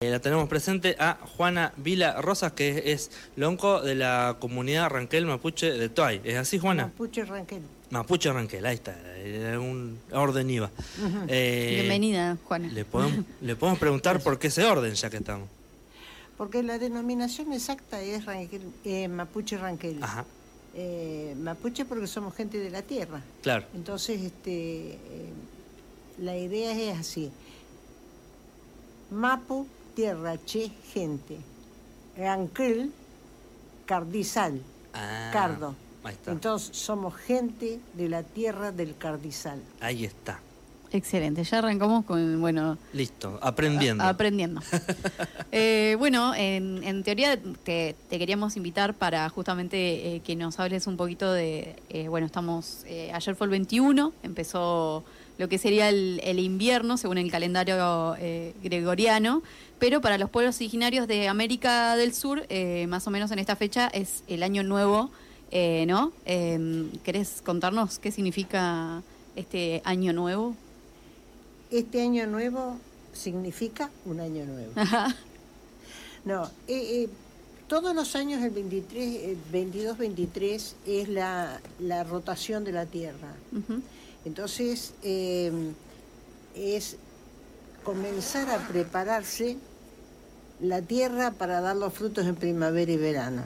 Eh, la tenemos presente a Juana Vila Rosas, que es lonco de la comunidad Ranquel Mapuche de Toay. ¿Es así, Juana? Mapuche Ranquel. Mapuche Ranquel, ahí está, un orden iba. Eh, Bienvenida, Juana. Le podemos, le podemos preguntar por qué ese orden, ya que estamos. Porque la denominación exacta es eh, Mapuche Ranquel. Ajá. Mapuche porque somos gente de la tierra. Claro. Entonces, este, la idea es así. Mapu tierra, che, gente. Ranquel, Cardizal, ah, Cardo. Entonces somos gente de la tierra del Cardizal. Ahí está. Excelente, ya arrancamos con, bueno... Listo, aprendiendo. aprendiendo. Eh, bueno, en, teoría te, queríamos invitar para justamente eh, que nos hables un poquito de, eh, bueno, estamos, ayer fue el 21, empezó lo que sería el, invierno según el calendario gregoriano, pero para los pueblos originarios de América del Sur, más o menos en esta fecha es el año nuevo, ¿no? Em, ¿Querés contarnos qué significa este año nuevo? este año nuevo significa un año nuevo. No, eh, eh, todos los años, el 23, 22-23 es la, rotación de la Tierra. Entonces, eh, es comenzar a prepararse la tierra para dar los frutos en primavera y verano.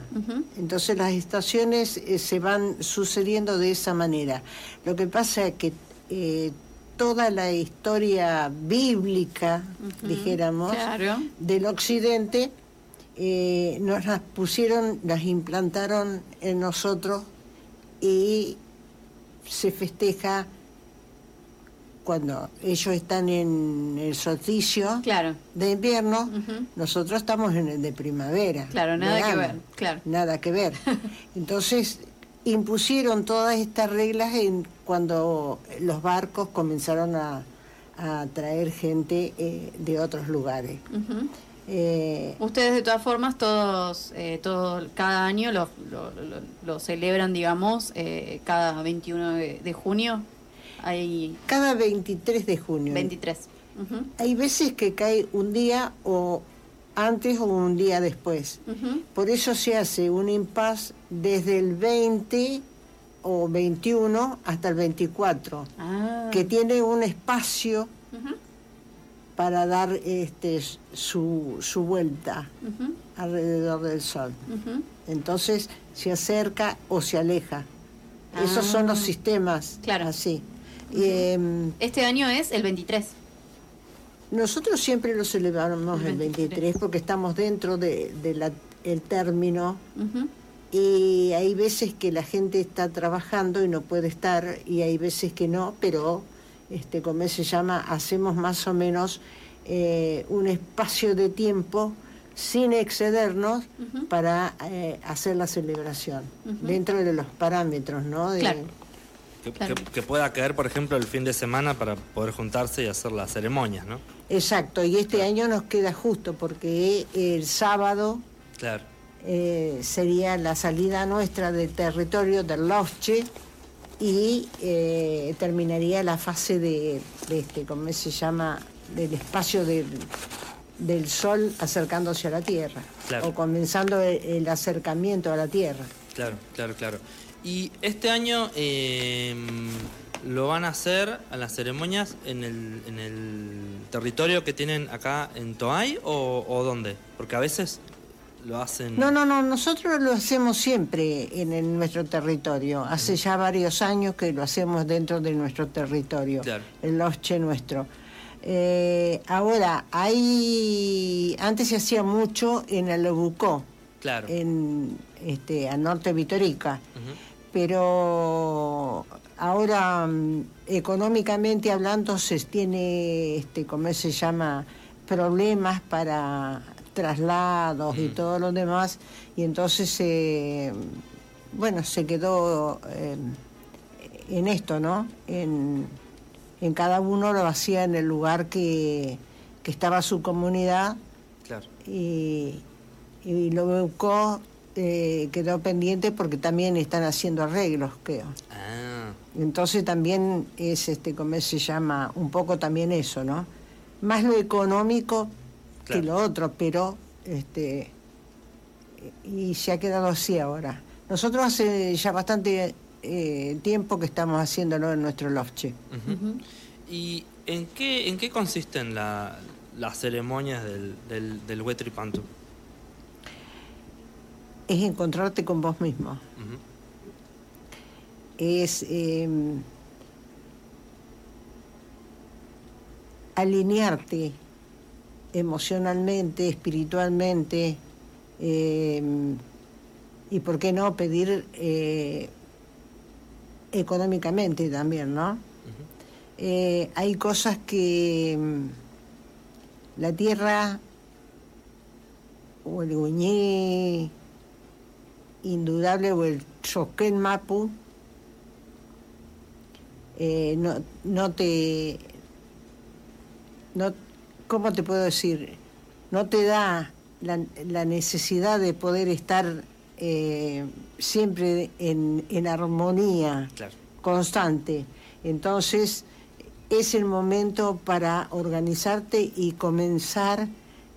Entonces las estaciones se van sucediendo de esa manera. Lo que pasa es que toda la historia bíblica, dijéramos, del occidente, eh, nos las pusieron, las implantaron en nosotros y se festeja cuando ellos están en el solsticio de invierno, nosotros estamos en el de primavera. Claro, nada que ver, claro. Nada que ver. Entonces, impusieron todas estas reglas en cuando los barcos comenzaron a, traer gente eh, de otros lugares. Eh, Ustedes de todas formas todos, eh, todo, cada año lo, lo, celebran, digamos, cada 21 de, junio. Hay... Cada 23 de junio. 23. Hay veces que cae un día o antes o un día después. Por eso se hace un impas desde el 20 o 21 hasta el 24, ah. que tiene un espacio para dar este, su, su vuelta alrededor del Sol. Entonces se acerca o se aleja. Esos son los ah. sistemas claro. así. Em, este año es el 23. Nosotros siempre lo celebramos el 23 porque estamos dentro del de, el término. Y hay veces que la gente está trabajando y no puede estar y hay veces que no, pero este, como se llama, hacemos más o menos eh, un espacio de tiempo sin excedernos para eh, hacer la celebración dentro de los parámetros, ¿no? Que, pueda caer, por ejemplo, el fin de semana para poder juntarse y hacer las ceremonias, ¿no? Exacto, y este año nos queda justo porque el sábado eh, sería la salida nuestra del territorio del Losche y eh, terminaría la fase de, este, ¿cómo se llama?, del espacio del, Sol acercándose a la Tierra, o comenzando el acercamiento a la Tierra. Claro, claro, claro. Y este año em, lo van a hacer a las ceremonias en el, en el territorio que tienen acá en Toay o, o dónde? Porque a veces lo hacen... No, no, no, nosotros lo hacemos siempre en, nuestro territorio. Hace ya varios años que lo hacemos dentro de nuestro territorio, el Loche nuestro. Eh, ahora, hay... Antes se hacía mucho en el Obucó, claro. en, este, al norte de Vitorica pero ahora mm, económicamente hablando se tiene, este, ¿cómo se llama?, problemas para traslados y mm. todo lo demás, y entonces, eh, bueno, se quedó eh, en esto, ¿no? En, cada uno lo hacía en el lugar que, estaba su comunidad claro. y, y lo buscó eh, quedó pendiente porque también están haciendo arreglos, creo. Ah. Entonces también es, este, como se llama, un poco también eso, ¿no? Más lo económico que lo otro, pero este y se ha quedado así ahora. Nosotros hace ya bastante eh, tiempo que estamos haciéndolo en nuestro lofche. ¿Y en qué, en qué consisten las ceremonias del, del, del Wetripantu? Es encontrarte con vos mismo. Es em, alinearte emocionalmente, espiritualmente, em, y por qué no pedir eh, económicamente también, ¿no? Eh, hay cosas que mm, la tierra o el guñé indudable o el choquén mapu eh, no, no te no cómo te puedo decir no te da la, la necesidad de poder estar eh, siempre en, en armonía constante. Entonces es el momento para organizarte y comenzar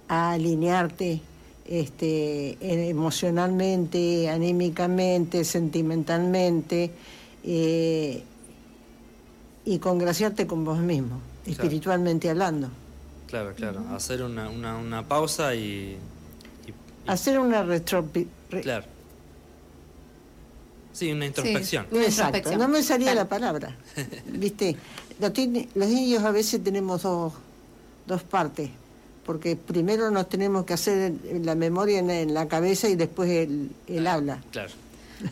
a alinearte este, emocionalmente, anímicamente, sentimentalmente eh, y congraciarte con vos mismo, espiritualmente hablando. Claro, claro, hacer una, una, una pausa y, Hacer una retro... Claro Sí, una introspección. Exacto, no me salía la palabra. ¿Viste? Los, los indios a veces tenemos dos, dos partes, porque primero nos tenemos que hacer la memoria en, la cabeza y después el, el habla. Claro.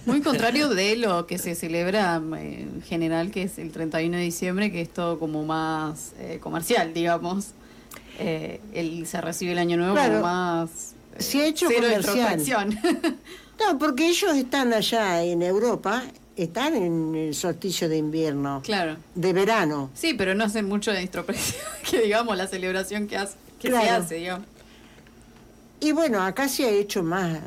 Muy contrario de lo que se celebra eh, en general, que es el 31 de diciembre, que es todo como más eh, comercial, digamos. Eh, el, se recibe el año nuevo como más... se ha hecho comercial. No, porque ellos están allá en Europa, están en el solsticio de invierno. Claro. De verano. Sí, pero no hacen mucho de introspección, que digamos la celebración que, se hace, digamos. Y bueno, acá se ha hecho más,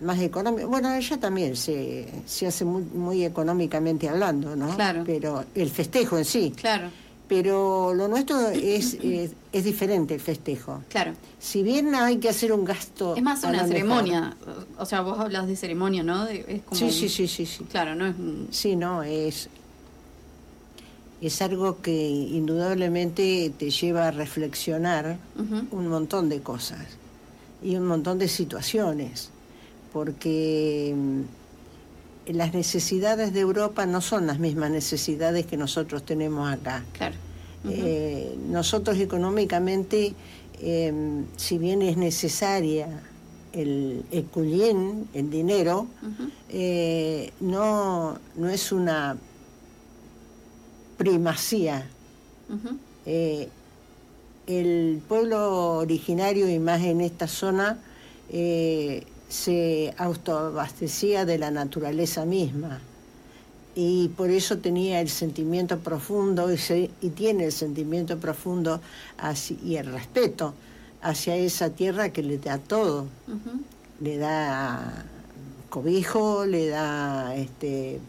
más económico. Bueno, allá también se, se hace muy, muy económicamente hablando, ¿no? Claro. Pero el festejo en sí. Claro pero lo nuestro es, es, diferente el festejo. Claro. Si bien hay que hacer un gasto... Es más una ceremonia, o sea, vos hablas de ceremonia, ¿no? Es como sí, sí, sí, sí, sí. Claro, no es... Sí, no, es... Es algo que indudablemente te lleva a reflexionar un montón de cosas y un montón de situaciones, porque las necesidades de Europa no son las mismas necesidades que nosotros tenemos acá. Claro. Eh, nosotros económicamente, em, si bien es necesaria el, el el dinero, eh, no, no es una primacía. Eh, el pueblo originario y más en esta zona se autoabastecía de la naturaleza misma y por eso tenía el sentimiento profundo y, y tiene el sentimiento profundo y el respeto hacia esa tierra que le da todo. Le da cobijo, le da este,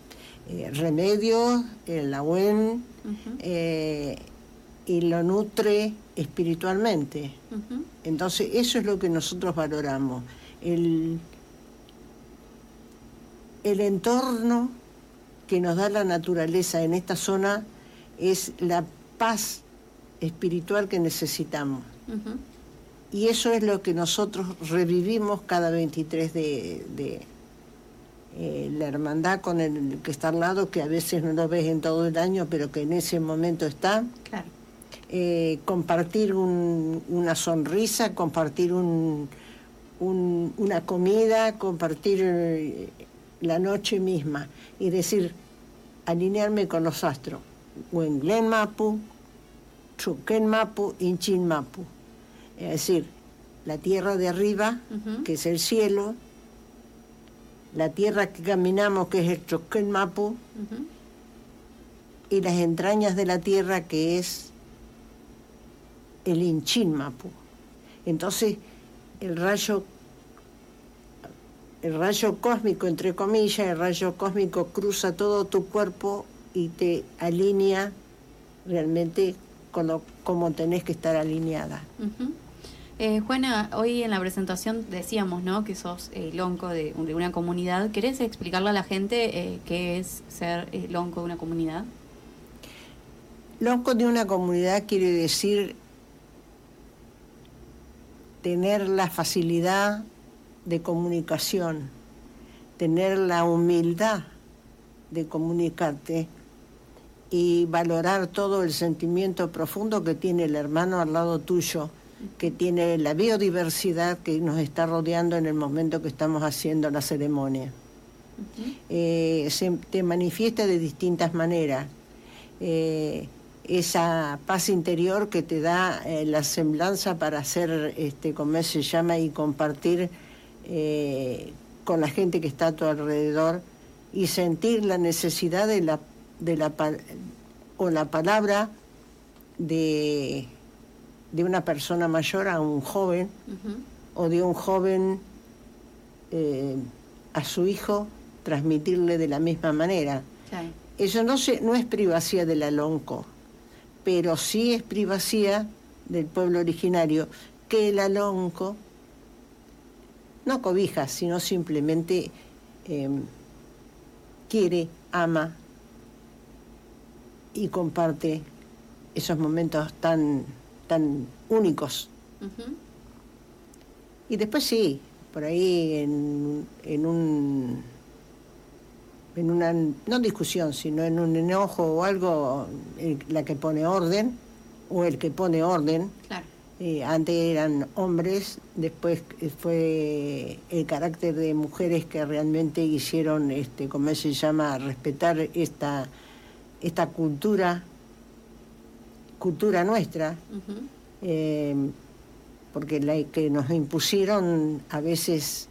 eh, remedio, el agüen, eh, y lo nutre espiritualmente. Entonces eso es lo que nosotros valoramos el, el entorno que nos da la naturaleza en esta zona es la paz espiritual que necesitamos. Y eso es lo que nosotros revivimos cada 23 de, de eh, la hermandad con el que está al lado, que a veces no lo ves en todo el año, pero que en ese momento está. Eh, compartir una sonrisa, compartir un, una comida, compartir eh, la noche misma y decir, alinearme con los astros. Wenglen Mapu, Chuken Mapu, Inchin Mapu. Es decir, la tierra de arriba, que es el cielo, la tierra que caminamos, que es el Chuken Mapu, y las entrañas de la tierra, que es el Inchin Mapu. Entonces, el rayo el rayo cósmico, entre comillas, el rayo cósmico cruza todo tu cuerpo y te alinea realmente con lo, como tenés que estar alineada. Eh, Juana, hoy en la presentación decíamos ¿no? que sos eh, lonco de, una comunidad. ¿Querés explicarle a la gente eh, qué es ser eh, lonco de una comunidad? Lonco de una comunidad quiere decir tener la facilidad de comunicación, tener la humildad de comunicarte y valorar todo el sentimiento profundo que tiene el hermano al lado tuyo, que tiene la biodiversidad que nos está rodeando en el momento que estamos haciendo la ceremonia. Uh -huh. eh, se te manifiesta de distintas maneras. Eh, esa paz interior que te da eh, la semblanza para hacer, este, como se llama, y compartir con la gente que está a tu alrededor y sentir la necesidad de la, de la o la palabra de, de una persona mayor a un joven uh -huh. o de un joven eh, a su hijo transmitirle de la misma manera. Eso no, se, no es privacidad del alonco, pero sí es privacidad del pueblo originario, que el alonco no cobija, sino simplemente eh, quiere, ama y comparte esos momentos tan, tan únicos. Uh -huh. Y después sí, por ahí en, en un en una no discusión, sino en un enojo o algo, el, la que pone orden o el que pone orden. Claro. Eh, antes eran hombres, después fue el carácter de mujeres que realmente hicieron, este, como se llama, respetar esta, esta cultura, cultura nuestra, Uh -huh. eh, porque la que nos impusieron a veces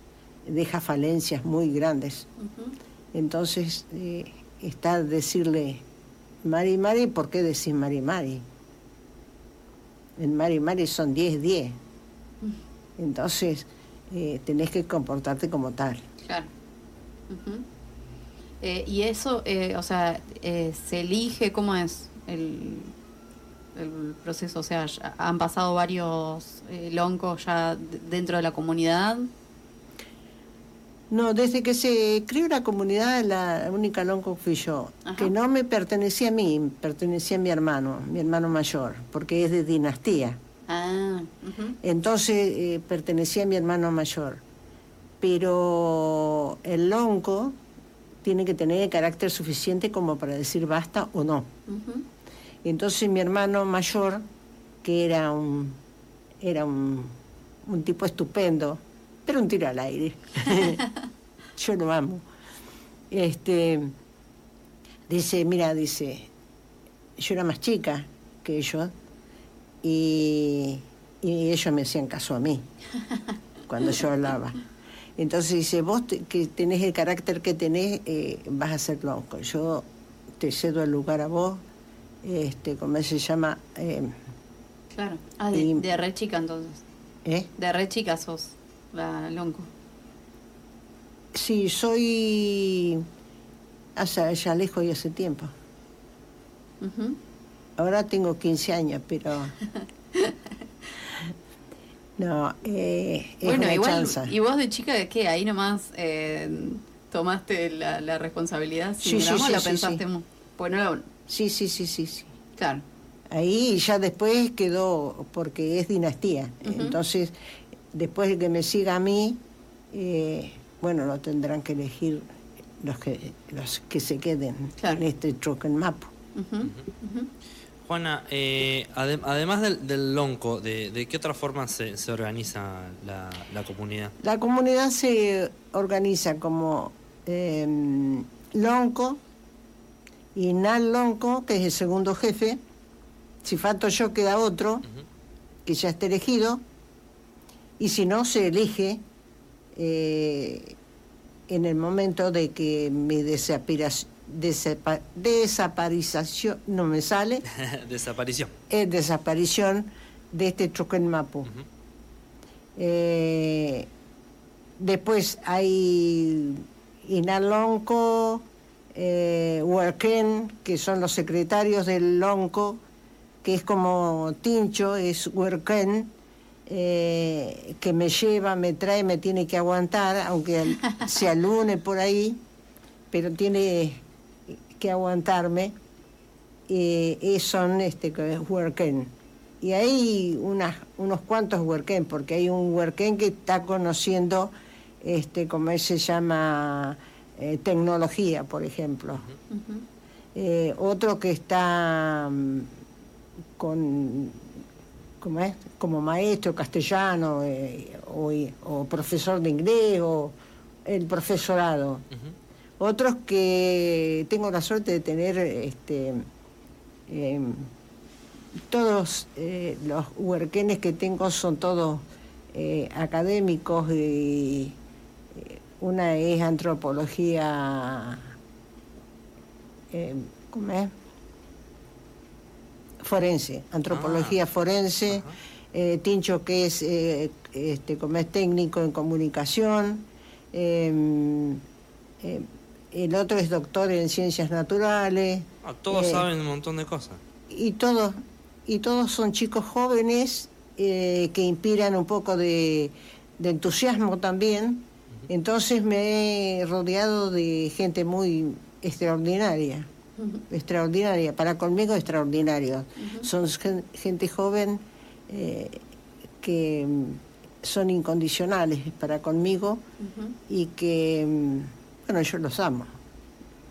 deja falencias muy grandes. Uh -huh. Entonces eh, está decirle Mari Mari, ¿por qué decís Mari Mari? En Mari Mari son 10, 10. Entonces eh, tenés que comportarte como tal. Claro. Eh, y eso, eh, o sea, eh, se elige, ¿cómo es el, el proceso? O sea, han pasado varios eh, loncos ya dentro de la comunidad. No, desde que se creó la comunidad, la única lonco fui yo, Ajá. que no me pertenecía a mí, pertenecía a mi hermano, mi hermano mayor, porque es de dinastía. Ah, uh -huh. Entonces eh, pertenecía a mi hermano mayor. Pero el lonco tiene que tener carácter suficiente como para decir basta o no. Uh -huh. Entonces mi hermano mayor, que era un, era un, un tipo estupendo, pero un tiro al aire. Yo lo amo. Este, dice, mira, dice, yo era más chica que ellos y, ellos me hacían caso a mí cuando yo hablaba. Entonces dice, vos que tenés el carácter que tenés, eh, vas a ser loco. Yo te cedo el lugar a vos, este, ¿cómo se llama? Eh, claro. Ah, de, y, de re chica entonces. ¿Eh? De re chica sos la lonco. Sí, soy hace ya lejos y hace tiempo. Uh -huh. Ahora tengo 15 años, pero no, eh, es bueno, una igual, chanza. ¿Y vos de chica de qué? Ahí nomás eh, tomaste la, la, responsabilidad. Sí, sí, sí, la sí, pensaste sí. Bueno, la... sí, sí, sí, sí, sí. Claro. Ahí ya después quedó, porque es dinastía. Uh -huh. Entonces, después de que me siga a mí, eh, bueno, lo tendrán que elegir los que los que se queden claro. en este. Uh -huh. Uh -huh. Juana, eh, adem además del, del, lonco, ¿de, ¿de, qué otra forma se, se organiza la, la, comunidad? La comunidad se organiza como eh, lonco, y Nal Lonco, que es el segundo jefe, si falto yo queda otro, uh -huh. que ya está elegido, y si no, se elige eh, en el momento de que mi desapiración Desapa desaparición, no me sale. desaparición. Es desaparición de este Choquenmapu. Uh -huh. eh, después hay Inalonco, eh, Huerquén, que son los secretarios del Lonco, que es como Tincho, es Huerquén. eh, que me lleva, me trae, me tiene que aguantar, aunque sea lunes por ahí, pero tiene que aguantarme, eh, son este, huerquén. Y hay unas, unos cuantos huerquén, porque hay un huerquén que está conociendo, este, como se llama, eh, tecnología, por ejemplo. Eh, otro que está mm, con como, es, como maestro castellano eh, o, profesor de inglés o el profesorado. Otros que tengo la suerte de tener este, em, todos eh, los huerquenes que tengo son todos académicos y una es antropología eh, ¿cómo es? forense, antropología ah. forense, eh, Tincho que es, eh, este, como es técnico en comunicación, em, em, el otro es doctor en ciencias naturales. Ah, todos saben un montón de cosas. Y todos, y todos son chicos jóvenes que inspiran un poco de, de entusiasmo también. Entonces me he rodeado de gente muy extraordinaria, extraordinaria, para conmigo extraordinario. Son gente joven eh, que mm, son incondicionales para conmigo y que, mm, bueno, yo los amo,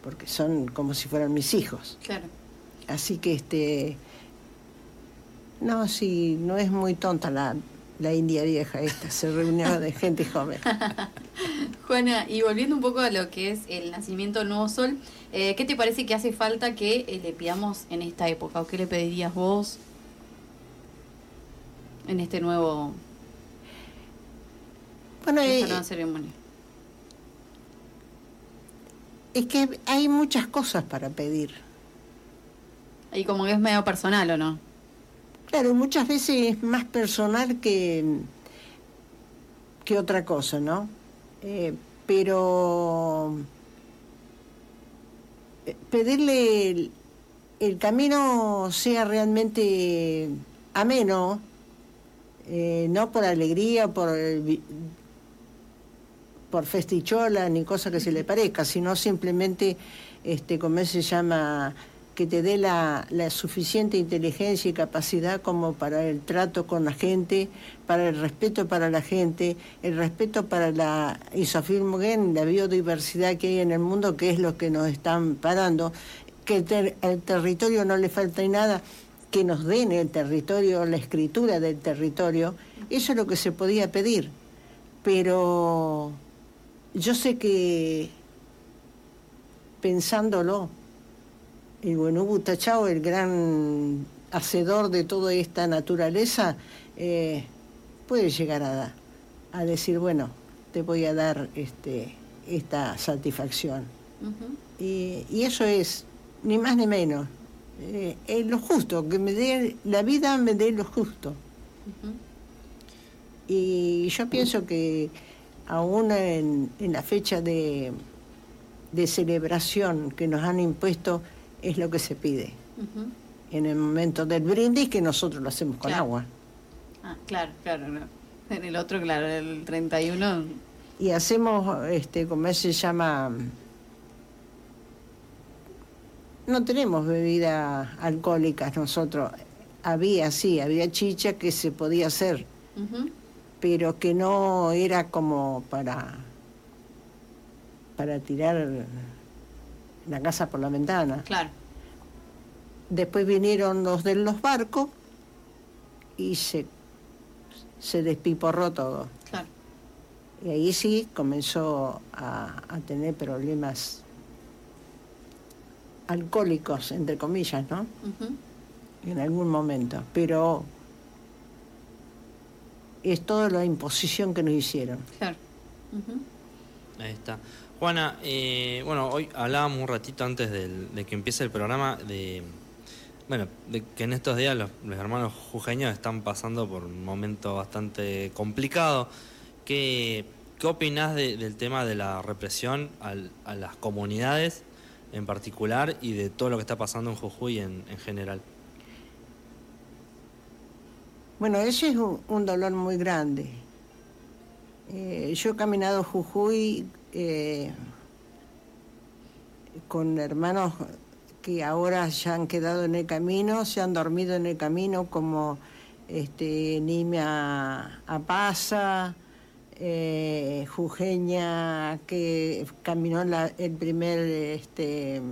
porque son como si fueran mis hijos. Claro. Así que, este, no, sí, no es muy tonta la, la India vieja esta, se reunió de gente joven. Juana, y volviendo un poco a lo que es el nacimiento del nuevo sol, eh, ¿qué te parece que hace falta que eh, le pidamos en esta época? ¿O qué le pedirías vos en este nuevo... Bueno, esta eh, nueva ceremonia? Es que hay muchas cosas para pedir. Y como que es medio personal, ¿o no? Claro, muchas veces es más personal que, que otra cosa, ¿no? Eh, pero eh, pedirle el, camino sea realmente ameno, eh, no por alegría, por, por festichola ni cosa que se le parezca, sino simplemente, este, como se llama, que te dé la, suficiente inteligencia y capacidad como para el trato con la gente, para el respeto para la gente, el respeto para la isofilmogen, la biodiversidad que hay en el mundo, que es lo que nos están parando, que al territorio no le falta nada, que nos den el territorio, la escritura del territorio, eso es lo que se podía pedir. Pero yo sé que pensándolo, el Buenubu Tachao, el gran hacedor de toda esta naturaleza, eh, puede llegar a, a, decir, bueno, te voy a dar este, esta satisfacción. y, eso es, ni más ni menos, eh, lo justo, que me dé, la vida me dé lo justo. Y yo pienso que aún en, en la fecha de, de celebración que nos han impuesto, es lo que se pide. En el momento del brindis, que nosotros lo hacemos con agua. Ah, claro, claro. En el otro, claro, el 31. Y hacemos, este, como se llama, no tenemos bebidas alcohólicas nosotros. Había, sí, había chicha que se podía hacer, pero que no era como para, para tirar la casa por la ventana. Claro. Después vinieron los de los barcos y se, se despiporró todo. Claro. Y ahí sí comenzó a, tener problemas alcohólicos, entre comillas, ¿no? En algún momento. Pero es toda la imposición que nos hicieron. Claro. Ahí está. Juana, eh, bueno, hoy hablábamos un ratito antes de que empiece el programa de, bueno, que en estos días los, hermanos jujeños están pasando por un momento bastante complicado. ¿Qué, qué opinás del tema de la represión a las comunidades en particular y de todo lo que está pasando en Jujuy en, en general? Bueno, ese es un, dolor muy grande. Eh, yo he caminado Jujuy eh, con hermanos que ahora ya han quedado en el camino, se han dormido en el camino como este, Nimia Apasa, eh, Jujeña que caminó el primer este,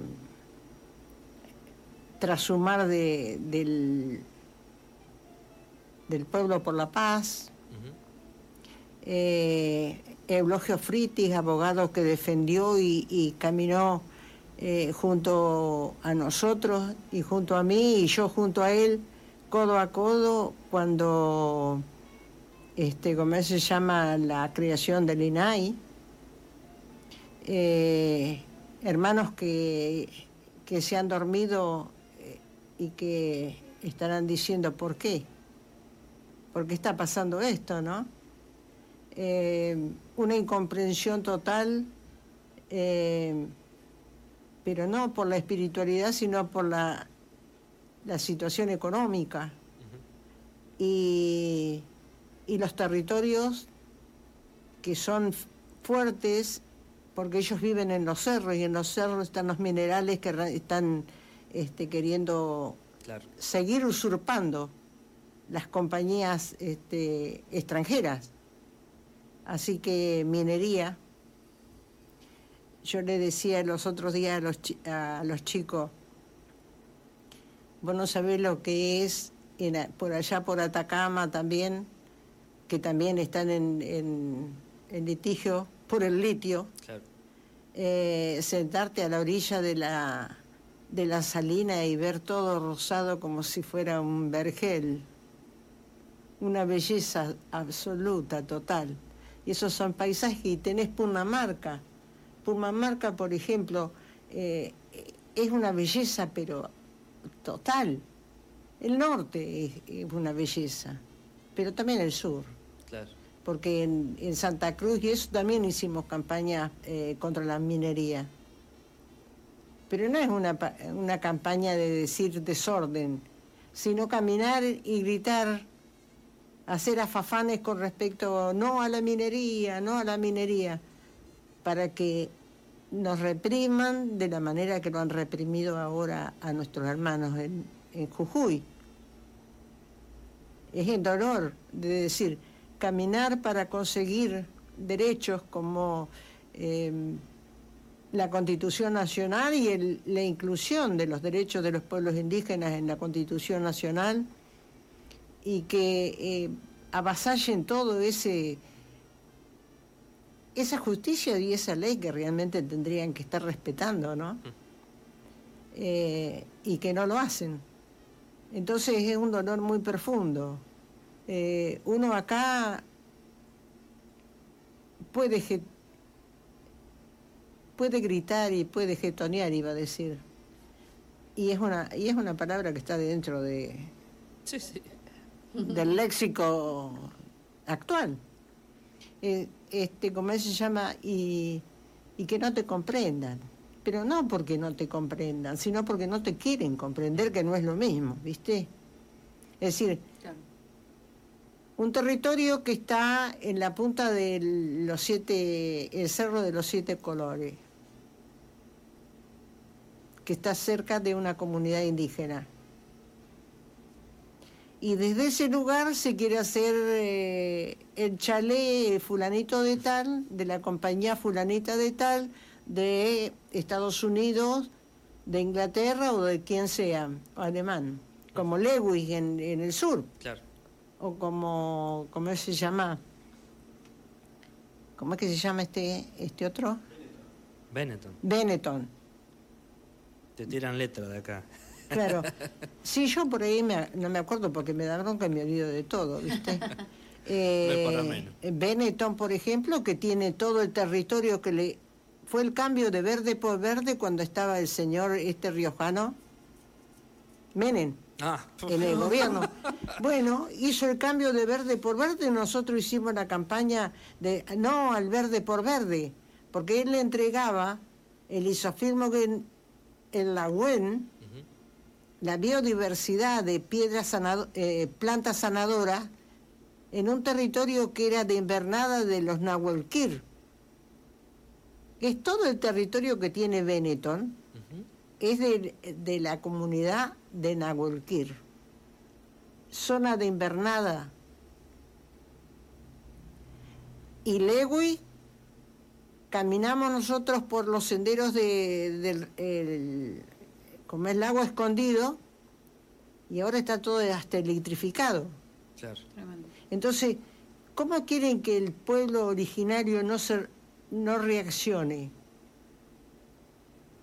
trasumar de, del, del pueblo por la paz. Eh, Eulogio Fritis, abogado que defendió y, caminó eh, junto a nosotros y junto a mí y yo junto a él, codo a codo, cuando, este, como se llama, la creación del INAI. Eh, hermanos que, que se han dormido y que estarán diciendo por qué, por qué está pasando esto, ¿no? Eh, una incomprensión total, eh, pero no por la espiritualidad, sino por la, la situación económica. y, y los territorios que son fuertes porque ellos viven en los cerros y en los cerros están los minerales que están este, queriendo seguir usurpando las compañías este, extranjeras. Así que minería, yo le decía los otros días a los, a los chicos, vos no sabés lo que es por allá por Atacama también, que también están en, litigio por el litio, eh, sentarte a la orilla de la de la salina y ver todo rosado como si fuera un vergel. Una belleza absoluta, total. Y esos son paisajes y tenés Pumamarca. Pumamarca, por ejemplo, eh, es una belleza, pero total. El norte es, una belleza, pero también el sur. Claro. Porque en, Santa Cruz y eso también hicimos campaña eh, contra la minería pero no es una, una campaña de decir desorden, sino caminar y gritar, hacer afafanes con respecto no a la minería, no a la minería, para que nos repriman de la manera que lo han reprimido ahora a nuestros hermanos en, Jujuy. Es el dolor de decir, caminar para conseguir derechos como... Eh, la Constitución Nacional y la inclusión de los derechos de los pueblos indígenas en la Constitución Nacional y que eh, avasallen todo ese esa justicia y esa ley que realmente tendrían que estar respetando, ¿no? Eh, y que no lo hacen. Entonces es un dolor muy profundo. Eh, uno acá puede puede gritar y puede getonear, iba a decir. Y es una, y es una palabra que está dentro de, del léxico actual. Eh, este, como se llama, y, y que no te comprendan. Pero no porque no te comprendan, sino porque no te quieren comprender, que no es lo mismo, ¿viste? Es decir, un territorio que está en la punta de los siete, el cerro de los siete colores que está cerca de una comunidad indígena. Y desde ese lugar se quiere hacer eh, el chalet fulanito de tal, de la compañía fulanita de tal, de Estados Unidos, de Inglaterra o de quien sea, alemán, como Lewis en, el sur. Claro. O como, ¿cómo se llama? ¿Cómo es que se llama este, este otro? Benetton. Benetton. Te tiran letra de acá. Claro. Sí, yo por ahí no me acuerdo porque me da bronca y me olvido de todo, ¿viste? Eh, Benetton, por ejemplo, que tiene todo el territorio que le... Fue el cambio de verde por verde cuando estaba el señor este riojano, Menem, ah. en el gobierno. Bueno, hizo el cambio de verde por verde y nosotros hicimos la campaña de no al verde por verde, porque él le entregaba el isofirmo que en la UEN, la biodiversidad de piedras sanado- eh, plantas sanadoras en un territorio que era de invernada de los Nahuelquir. Es todo el territorio que tiene Benetton, es de, de la comunidad de Nahuelquir. Zona de invernada. Y Lewy, caminamos nosotros por los senderos de, del como es el lago escondido, y ahora está todo hasta electrificado. Claro. Entonces, ¿cómo quieren que el pueblo originario no, se, no reaccione?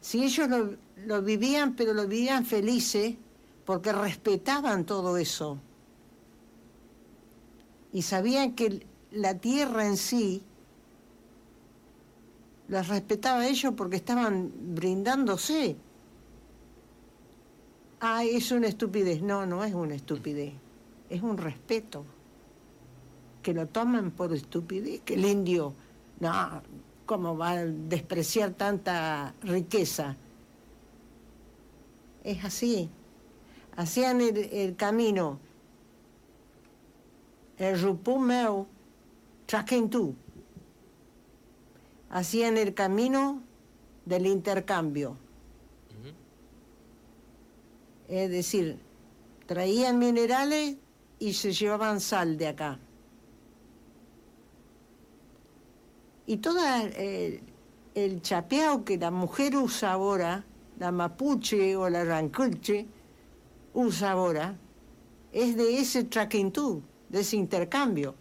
Si ellos lo, lo vivían, pero lo vivían felices, porque respetaban todo eso. Y sabían que la tierra en sí las respetaba a ellos porque estaban brindándose. Ah, es una estupidez. No, no es una estupidez. Es un respeto. Que lo toman por estupidez. Que el indio, no, ¿cómo va a despreciar tanta riqueza? Es así. Hacían el, el camino. El rupumeu, tú. Hacían el camino del intercambio. Es decir, traían minerales y se llevaban sal de acá. Y todo el, el chapeado que la mujer usa ahora, la mapuche o la ranculche, usa ahora, es de ese traquintú, de ese intercambio.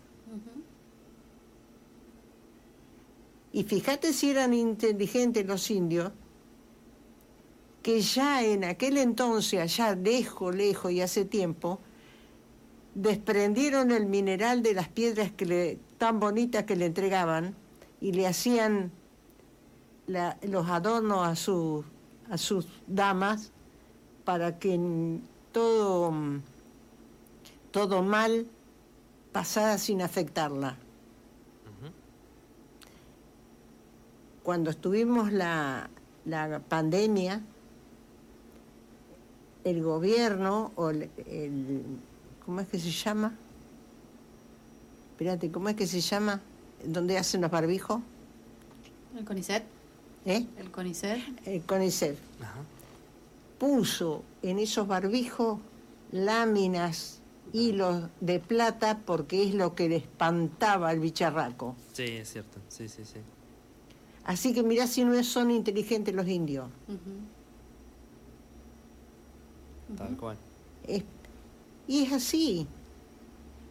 Y fíjate si eran inteligentes los indios, que ya en aquel entonces, allá lejos, lejos y hace tiempo, desprendieron el mineral de las piedras que le, tan bonitas que le entregaban y le hacían la- los adornos a, su- a sus damas para que todo, todo mal pasara sin afectarla. Cuando estuvimos la, la pandemia, el gobierno o el, el- ¿cómo es que se llama? Espérate, ¿cómo es que se llama? ¿Dónde hacen los barbijos? ¿El CONICET? ¿Eh? ¿El CONICET? El CONICET Ajá. puso en esos barbijos láminas, hilos de plata, porque es lo que le espantaba al bicharraco. Sí, es cierto. Sí, sí, sí. Así que mirá si no son inteligentes los indios. Tal cual. Es- y es así,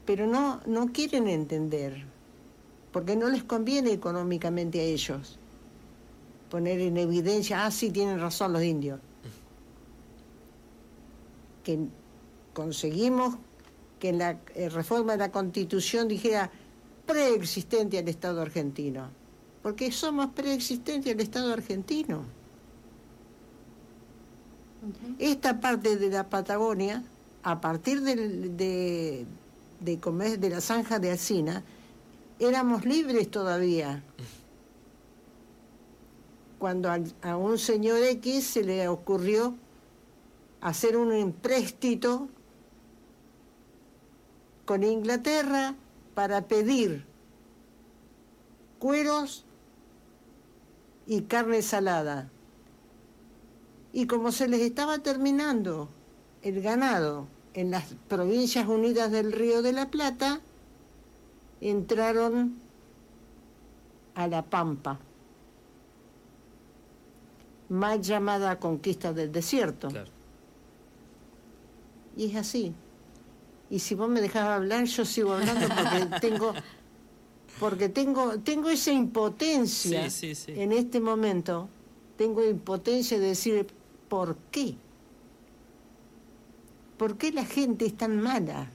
pero no, no quieren entender, porque no les conviene económicamente a ellos poner en evidencia, ah, sí, tienen razón los indios, que conseguimos que en la eh, reforma de la constitución dijera preexistente al Estado argentino, porque somos preexistentes al Estado argentino. Esta parte de la Patagonia, a partir de, de, de la zanja de Alsina, éramos libres todavía. Cuando al- a, un señor X se le ocurrió hacer un empréstito con Inglaterra para pedir cueros y carne salada. Y como se les estaba terminando el ganado en las provincias unidas del Río de la Plata, entraron a la Pampa, mal llamada conquista del desierto. Claro. Y es así. Y si vos me dejás hablar, yo sigo hablando porque tengo, porque tengo, tengo esa impotencia Sí, sí, sí. en este momento. Tengo impotencia de decir por qué. ¿Por qué la gente es tan mala?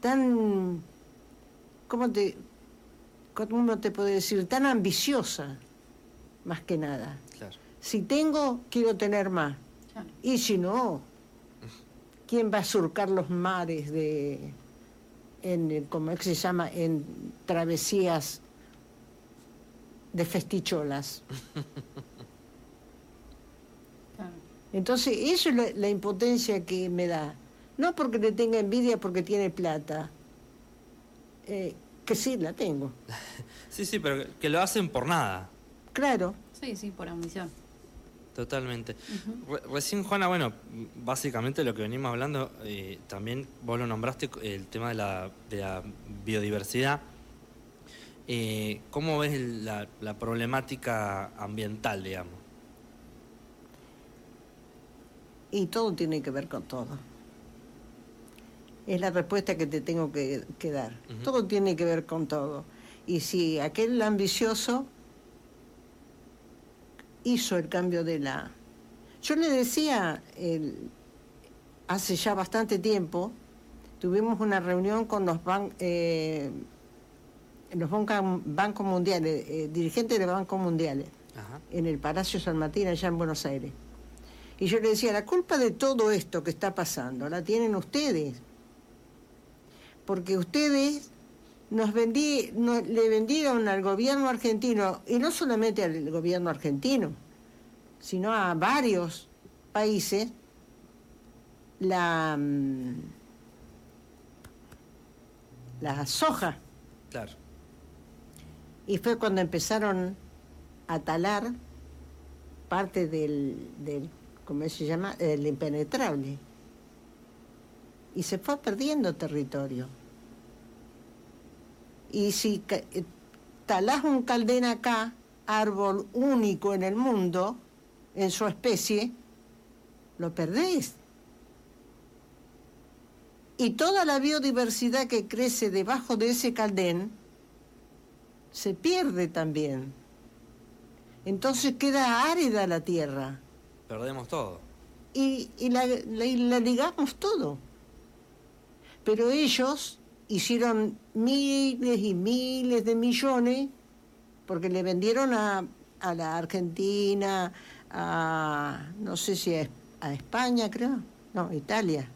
Tan, ¿cómo te, cómo te puedo decir? Tan ambiciosa, más que nada. Claro. Si tengo, quiero tener más. Claro. Y si no, ¿quién va a surcar los mares de, en, ¿cómo es que se llama? En travesías de festicholas. Entonces, eso es la, la impotencia que me da. No porque le tenga envidia porque tiene plata, eh, que sí la tengo. Sí, sí, pero que lo hacen por nada. Claro, Sí, sí, por ambición. Totalmente. Re- recién, Juana, bueno, básicamente lo que venimos hablando, eh, también vos lo nombraste, el tema de la, de la biodiversidad. Eh, ¿Cómo ves la, la problemática ambiental, digamos? y todo tiene que ver con todo. Es la respuesta que te tengo que, que dar. Todo tiene que ver con todo. Y si aquel ambicioso hizo el cambio de la... Yo le decía, el- hace ya bastante tiempo, tuvimos una reunión con los, ban- eh, los bancos mundiales, eh, dirigentes de los bancos mundiales, Ajá. en el Palacio San Martín, allá en Buenos Aires. Y yo le decía, la culpa de todo esto que está pasando la tienen ustedes. Porque ustedes nos vendí, le vendieron al gobierno argentino, y no solamente al gobierno argentino, sino a varios países, la, mm, la soja. Claro. Y fue cuando empezaron a talar parte del, del ¿cómo se llama? El impenetrable. Y se fue perdiendo territorio. Y si eh, talás un caldén acá, árbol único en el mundo, en su especie, lo perdés. Y toda la biodiversidad que crece debajo de ese caldén se pierde también. Entonces queda árida la tierra Perdemos todo. y, y la, la- y la ligamos todo. Pero ellos hicieron miles y miles de millones porque le vendieron a, a la Argentina, a no sé si a España, creo, no, Italia.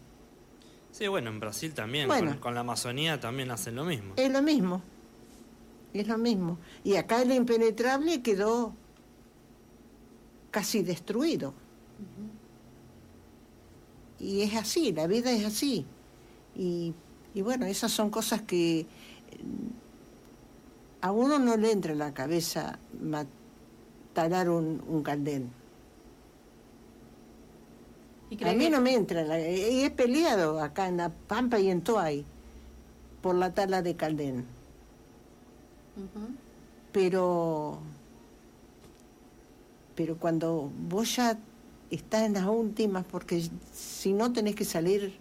Sí, bueno, en Brasil también, Bueno. con, con la Amazonía también hacen lo mismo. Es lo mismo, es lo mismo. Y acá el impenetrable quedó casi destruido. Y es así, la vida es así. Y, y bueno, esas son cosas que eh, a uno no le entra en la cabeza talar un, un caldén. ¿Y A mí que- no me entra, en la- y he peleado acá en La Pampa y en Toay por la tala de caldén. Pero pero cuando vos ya estás en las últimas porque si no tenés que salir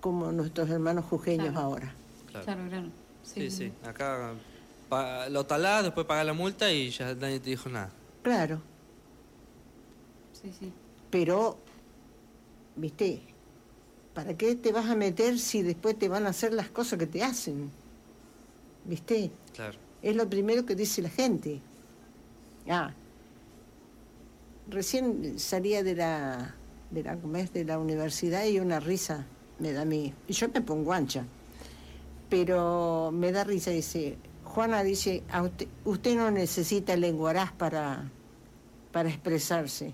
como nuestros hermanos jujeños Claro. ahora Claro. Claro, claro. Sí, sí. Acá pa- lo talás, después pagás la multa y ya nadie te dijo nada. claro Sí, sí. pero viste para qué te vas a meter si después te van a hacer las cosas que te hacen viste Es lo primero que dice la gente. Ah, recién salía de la, de la universidad y una risa me da a mí. Y yo me pongo ancha. Pero me da risa, dice, Juana dice, "A usted, usted no necesita lenguaraz para, para expresarse.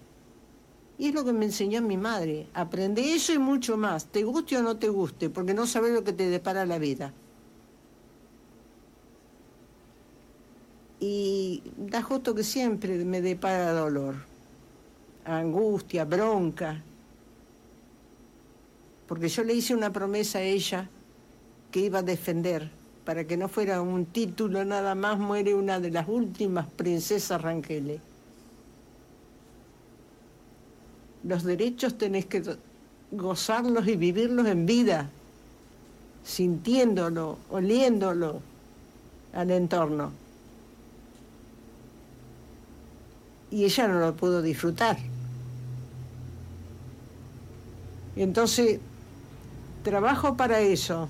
Y es lo que me enseñó mi madre. Aprende eso y mucho más, te guste o no te guste, porque no sabes lo que te depara la vida. Y da justo que siempre me depara dolor, angustia, bronca, porque yo le hice una promesa a ella que iba a defender, para que no fuera un título nada más, muere una de las últimas princesas Rangel. Los derechos tenés que gozarlos y vivirlos en vida, sintiéndolo, oliéndolo al entorno. Y ella no lo pudo disfrutar. Y entonces trabajo para eso.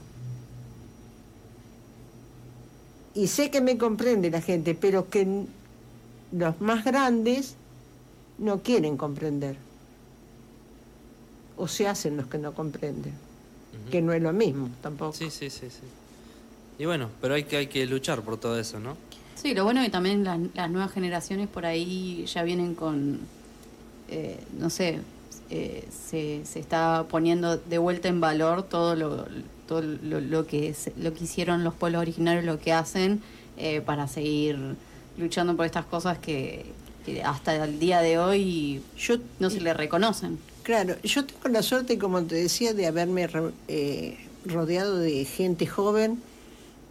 Y sé que me comprende la gente, pero que los más grandes no quieren comprender. O se hacen los que no comprenden, que no es lo mismo tampoco. Sí, sí, sí, sí. Y bueno, pero hay que, hay que luchar por todo eso, ¿no? Sí, lo bueno es que también la- las nuevas generaciones por ahí ya vienen con, eh, no sé, eh, se, se está poniendo de vuelta en valor todo lo, todo lo, lo que, lo que hicieron los pueblos originarios, lo que hacen eh, para seguir luchando por estas cosas que, hasta el día de hoy yo, no se le reconocen. Claro, yo tengo la suerte, como te decía, de haberme eh, rodeado de gente joven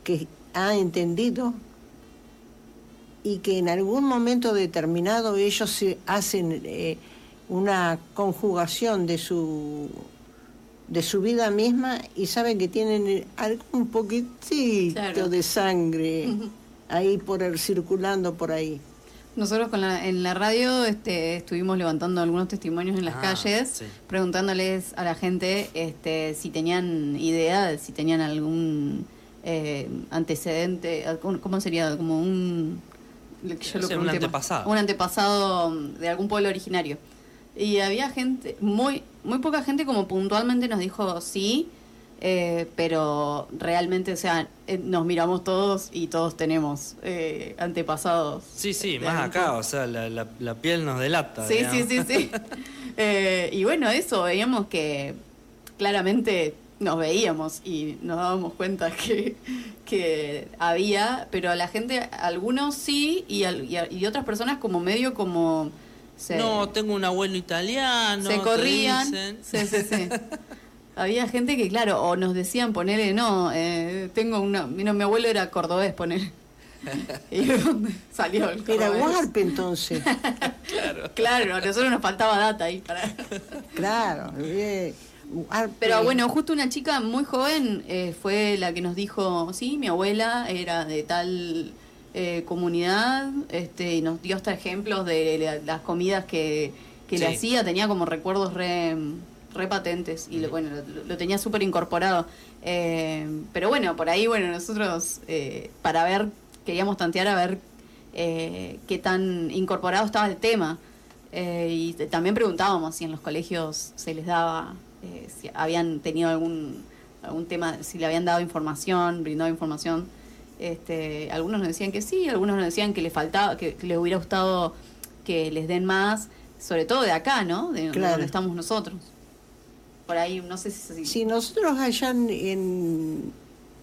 que ha entendido y que en algún momento determinado ellos se hacen eh, una conjugación de su de su vida misma y saben que tienen algún poquitito de sangre ahí por el, circulando por ahí. Nosotros con la, en la radio este, estuvimos levantando algunos testimonios en las ah, calles, preguntándoles a la gente este, si tenían idea, si tenían algún eh, antecedente, ¿cómo sería? Como un... un antepasado. Un antepasado de algún pueblo originario. Y había gente, muy, muy poca gente como puntualmente nos dijo sí, eh, pero realmente, o sea, eh, nos miramos todos y todos tenemos eh, antepasados. Sí, sí, más acá, o sea, la, la, piel nos delata. Sí, sí, sí, sí. y bueno, eso, veíamos que claramente nos veíamos y nos dábamos cuenta que, que había, pero la gente, algunos sí y, y, y otras personas como medio como no, tengo un abuelo italiano. Se corrían. Sí, sí, sí. Había gente que, claro, o nos decían ponerle, no, eh, tengo una. mi abuelo era cordobés, poner. y salió el Era Warp entonces. claro. Claro, a nosotros nos faltaba data ahí para. claro, Pero bueno, justo una chica muy joven eh, fue la que nos dijo, sí, mi abuela era de tal eh, comunidad este, y nos dio hasta ejemplos de las comidas que, le hacía, tenía como recuerdos re, patentes y lo, bueno, lo, tenía súper incorporado. Eh, pero bueno, por ahí, bueno, nosotros eh, para ver, queríamos tantear a ver qué tan incorporado estaba el tema. y también preguntábamos si en los colegios se les daba, si habían tenido algún, algún tema, si le habían dado información, brindado información este, algunos nos decían que sí, algunos nos decían que le faltaba, que, les hubiera gustado que les den más, sobre todo de acá, ¿no? De, donde estamos nosotros. Por ahí, no sé si... Sí, nosotros allá en,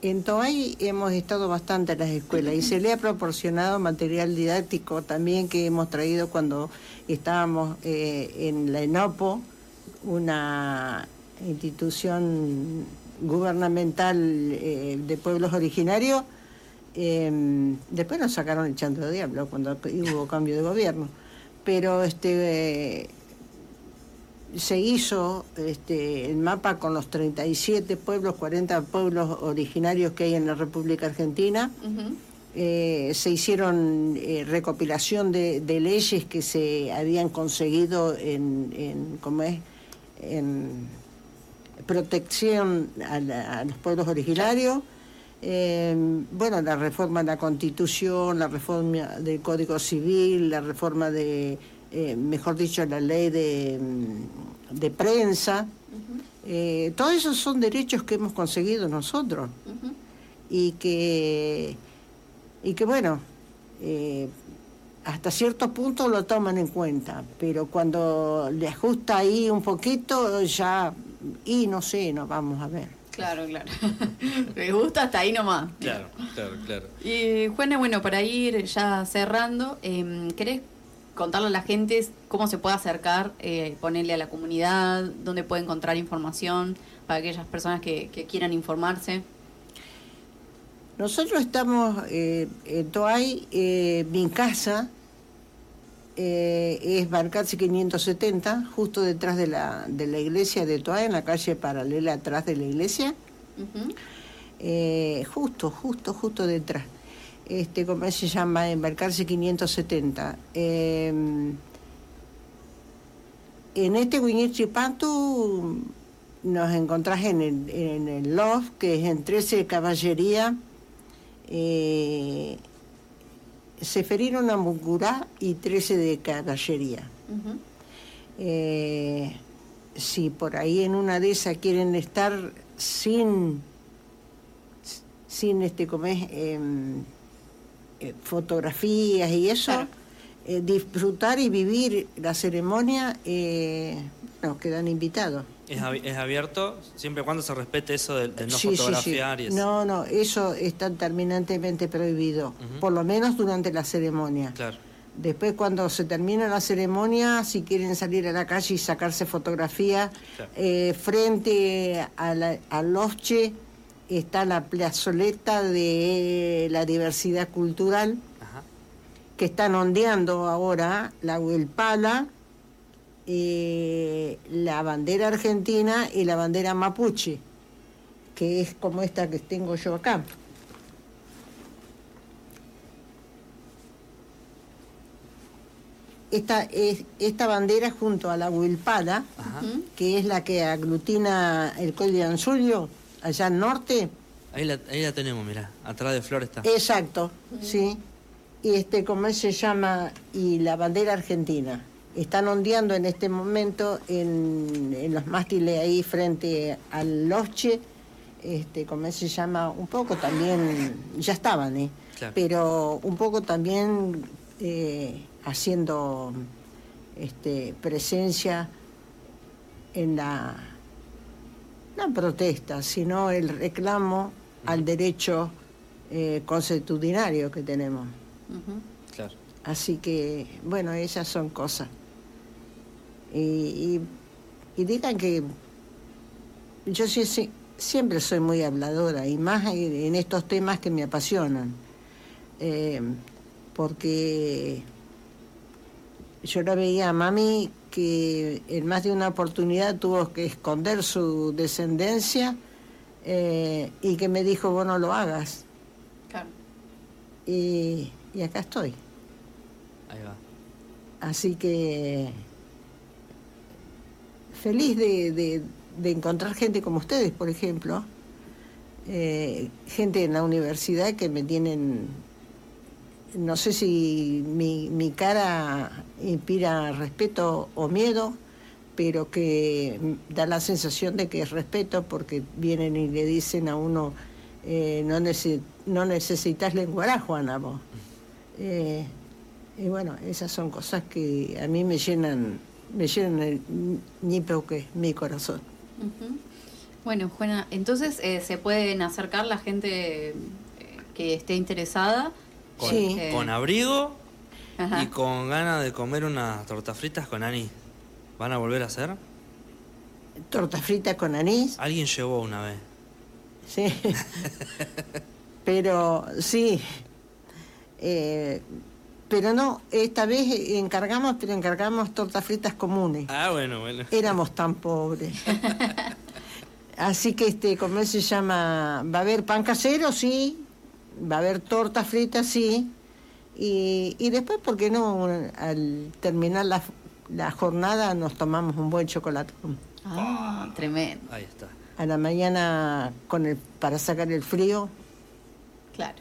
en Toay hemos estado bastante en las escuelas y se le ha proporcionado material didáctico también que hemos traído cuando estábamos eh, en la ENOPO, una institución gubernamental eh, de pueblos originarios Em, después nos sacaron el chanto de diablo cuando hubo cambio de gobierno. Pero este se hizo este, el mapa con los 37 pueblos, 40 pueblos originarios que hay en la República Argentina. Eh, se hicieron eh, recopilación de, leyes que se habían conseguido en, en ¿cómo es? En protección a los pueblos originarios. Eh, bueno, la reforma de la Constitución, la reforma del Código Civil, la reforma de, eh, mejor dicho, la ley de, mm, de prensa. Eh, todos esos son derechos que hemos conseguido nosotros y que, y que bueno, hasta cierto punto lo toman en cuenta, pero cuando le ajusta ahí un poquito, ya, y no sé, nos vamos a ver. Claro, claro. Me gusta hasta ahí nomás. Claro, claro, claro. Y Juana, bueno, para ir ya cerrando, eh, ¿querés contarle a la gente cómo se puede acercar, eh, ponerle a la comunidad, dónde puede encontrar información para aquellas personas que, quieran informarse? Nosotros estamos eh, en Toay, eh, mi casa, eh, es Barcazzi 570, justo detrás de la, de la iglesia de Toa, en la calle paralela atrás de la iglesia. Eh, justo, justo, justo detrás. Este, ¿Cómo se llama? En Barcazzi 570. en este Pantu nos encontrás en el, en el Loft, que es en 13 Caballería. Eh, Seferino Namucurá y 13 de Caballería. Eh, si por ahí en una de esas quieren estar sin, sin este, como em, eh, fotografías y eso, eh, disfrutar y vivir la ceremonia, eh, nos quedan invitados. ¿Es, abierto siempre y cuando se respete eso de, no fotografiar y eso? No, no, eso está terminantemente prohibido, por lo menos durante la ceremonia. Claro. Después cuando se termina la ceremonia, si quieren salir a la calle y sacarse fotografía, eh, frente al Lofche está la plazoleta de la diversidad cultural, que están ondeando ahora la Huelpala, eh, la bandera argentina y la bandera mapuche, que es como esta que tengo yo acá. Esta, es, esta bandera junto a la Huilpala, que es la que aglutina el Código de Anzulio, allá al norte. Ahí la, ahí la tenemos, mira, atrás de Flor está. Exacto, sí. Y este, ¿cómo se llama? Y la bandera argentina. Están ondeando en este momento en, en los mástiles ahí frente al Loche, este, ¿cómo se llama? Un poco también, ya estaban, ¿eh? Pero un poco también... Eh, haciendo este, presencia en la no protesta, sino el reclamo al derecho eh, constitucionario que tenemos. Claro. Así que, bueno, esas son cosas. Y, y, digan que yo sí, siempre soy muy habladora, y más en estos temas que me apasionan, eh, porque yo la veía a mami que en más de una oportunidad tuvo que esconder su descendencia eh, y que me dijo, vos no lo hagas. Claro. Y, acá estoy. Ahí va. Así que feliz de, encontrar gente como ustedes, por ejemplo, eh, gente en la universidad que me tienen no sé si mi, mi cara inspira respeto o miedo, pero que da la sensación de que es respeto porque vienen y le dicen a uno, eh, no, no necesitas lenguaje, Juana, vos. Eh, y bueno, esas son cosas que a mí me llenan, me llenan el que mi corazón. Bueno, Juana, entonces eh, se pueden acercar la gente que esté interesada con, abrigo y con ganas de comer unas tortas fritas con anís. ¿Van a volver a hacer? Tortas fritas con anís. Alguien llevó una vez. Sí. pero sí. Pero no, esta vez encargamos, pero encargamos tortas fritas comunes. Ah, bueno, bueno. Éramos tan pobres. Así que, este, ¿cómo se llama? ¿Va a haber pan casero? Sí va a haber torta frita, sí, y, y después, ¿por qué no? Al terminar la, la jornada nos tomamos un buen chocolate. Ah, tremendo. Ahí está. A la mañana con el, para sacar el frío. Claro.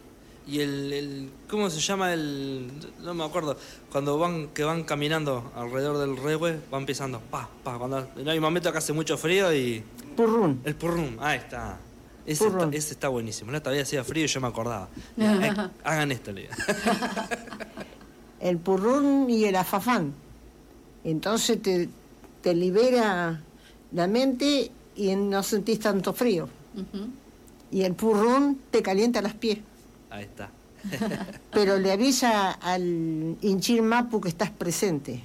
Y el, el, ¿cómo se llama el no me acuerdo, cuando van que van caminando alrededor del regue, van pisando pa pa cuando hay un momento que hace mucho frío y purrún. El purrún, ahí está. Ese está, buenísimo. La todavía hacía frío y yo me acordaba. Eh, hagan esto, Lea. el purrún y el afafán. Entonces te, libera la mente y no sentís tanto frío. Y el purrún te calienta los pies. Ahí está. Pero le avisa al hinchir mapu que estás presente.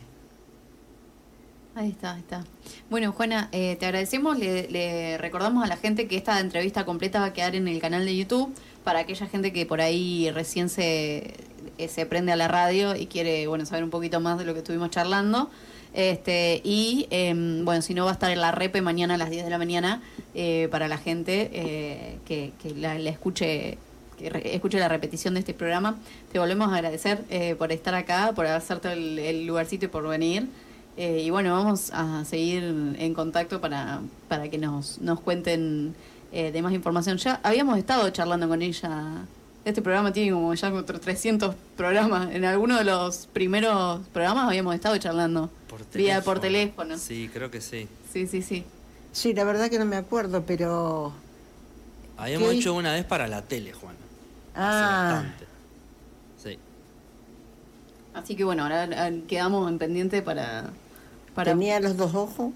Ahí está, ahí está. Bueno, Juana, eh, te agradecemos. Le, recordamos a la gente que esta entrevista completa va a quedar en el canal de YouTube para aquella gente que por ahí recién se, eh, se prende a la radio y quiere bueno saber un poquito más de lo que estuvimos charlando. Este, y em, bueno, si no, va a estar en la repe mañana a las 10 de la mañana eh, para la gente que, la, escuche que escuche la repetición de este programa. Te volvemos a agradecer por estar acá, por hacerte el, el lugarcito y por venir. Eh, y bueno, vamos a seguir en contacto para, para que nos, nos cuenten eh, de más información. Ya habíamos estado charlando con ella. Este programa tiene como ya otros 300 programas. En alguno de los primeros programas habíamos estado charlando. Por teléfono. por teléfono. Sí, creo que sí. Sí, sí, sí. Sí, la verdad que no me acuerdo, pero... Habíamos hecho una vez para la tele, Juana. Ah. Sí. Así que bueno, ahora ah, quedamos en pendiente para... para... ¿Tenía los dos ojos?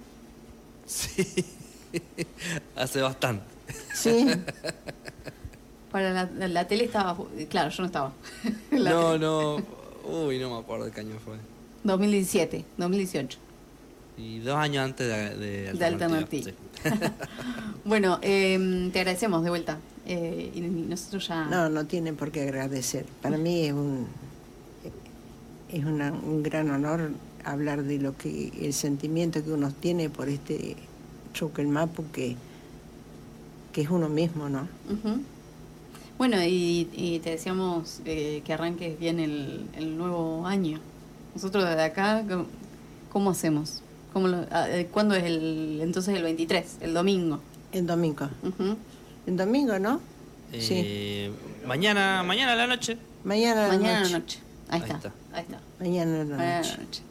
Sí, hace bastante. Sí. Para la, la tele estaba... Claro, yo no estaba. La No, tele. no. Uy, no me acuerdo de qué año fue. 2017, 2018. Y dos años antes de, de De alternativa. sí. Bueno, eh, te agradecemos de vuelta. Eh, y nosotros ya... No, no tienen por qué agradecer. Para mí es un es una- un gran honor hablar de lo que el sentimiento que uno tiene por este Choquelmapu que que es uno mismo, ¿no? Bueno, y, y te deseamos eh, que arranques bien el, el nuevo año. Nosotros desde acá, ¿cómo, cómo hacemos? ¿Cómo lo- ah, eh, ¿Cuándo es el entonces el 23? El domingo. El domingo. Ujú. El domingo, ¿no? Sí. Eh, Mañana, mañana a la noche. Mañana a la Mañana noche. la noche. Ahí, Ahí está. está. Ahí está. Mañana a la Mañana a noche. la noche.